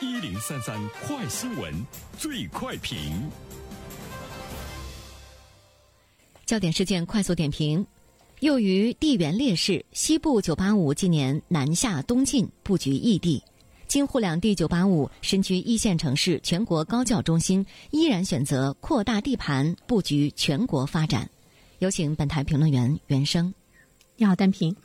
一零三三快新闻，最快评。焦点事件快速点评：又于地缘劣势，西部九八五今年南下东进，布局异地。京沪两地九八五身居一线城市、全国高教中心，依然选择扩大地盘，布局全国发展。有请本台评论员袁生。你好，单平。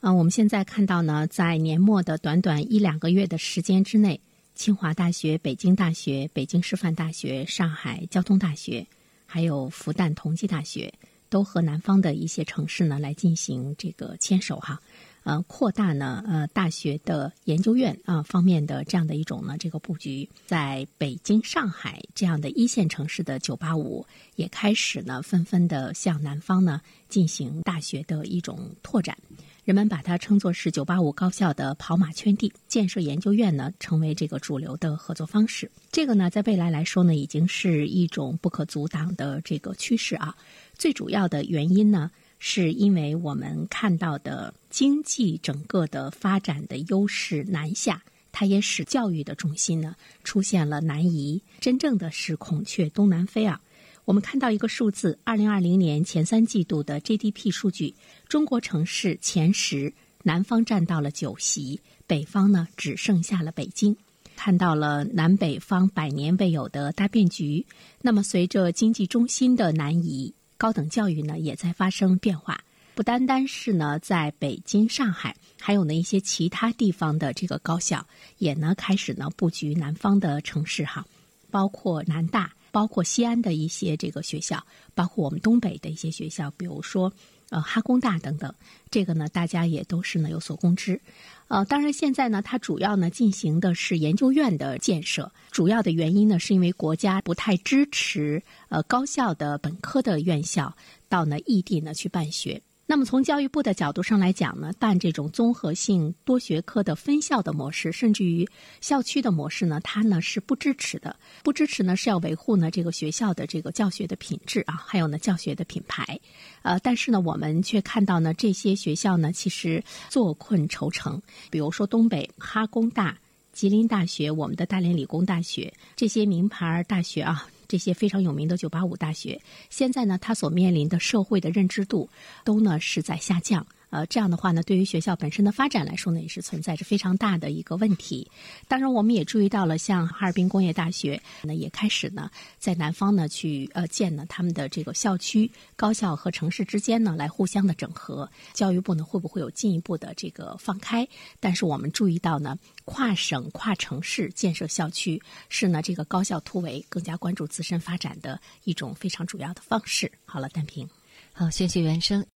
啊，我们现在看到呢，在年末的短短一两个月的时间之内。清华大学、北京大学、北京师范大学、上海交通大学，还有复旦同济大学，都和南方的一些城市呢来进行这个牵手哈，呃，扩大呢呃大学的研究院啊方面的这样的一种呢这个布局，在北京、上海这样的一线城市的九八五也开始呢纷纷的向南方呢进行大学的一种拓展。人们把它称作是“九八五”高校的跑马圈地，建设研究院呢，成为这个主流的合作方式。这个呢，在未来来说呢，已经是一种不可阻挡的这个趋势啊。最主要的原因呢，是因为我们看到的经济整个的发展的优势南下，它也使教育的重心呢出现了南移，真正的是孔雀东南飞啊。我们看到一个数字，二零二零年前三季度的 GDP 数据，中国城市前十，南方占到了九席，北方呢只剩下了北京，看到了南北方百年未有的大变局。那么，随着经济中心的南移，高等教育呢也在发生变化，不单单是呢在北京、上海，还有呢一些其他地方的这个高校也呢开始呢布局南方的城市哈，包括南大。包括西安的一些这个学校，包括我们东北的一些学校，比如说呃哈工大等等，这个呢大家也都是呢有所公知。呃，当然现在呢，它主要呢进行的是研究院的建设，主要的原因呢是因为国家不太支持呃高校的本科的院校到呢异地呢去办学。那么从教育部的角度上来讲呢，办这种综合性多学科的分校的模式，甚至于校区的模式呢，它呢是不支持的。不支持呢是要维护呢这个学校的这个教学的品质啊，还有呢教学的品牌。呃，但是呢我们却看到呢这些学校呢其实坐困愁城，比如说东北哈工大、吉林大学、我们的大连理工大学这些名牌大学啊。这些非常有名的九八五大学，现在呢，它所面临的社会的认知度都呢是在下降。呃，这样的话呢，对于学校本身的发展来说呢，也是存在着非常大的一个问题。当然，我们也注意到了，像哈尔滨工业大学呢，也开始呢在南方呢去呃建呢他们的这个校区，高校和城市之间呢来互相的整合。教育部呢会不会有进一步的这个放开？但是我们注意到呢，跨省、跨城市建设校区是呢这个高校突围、更加关注自身发展的一种非常主要的方式。好了，单平，好，谢谢袁生。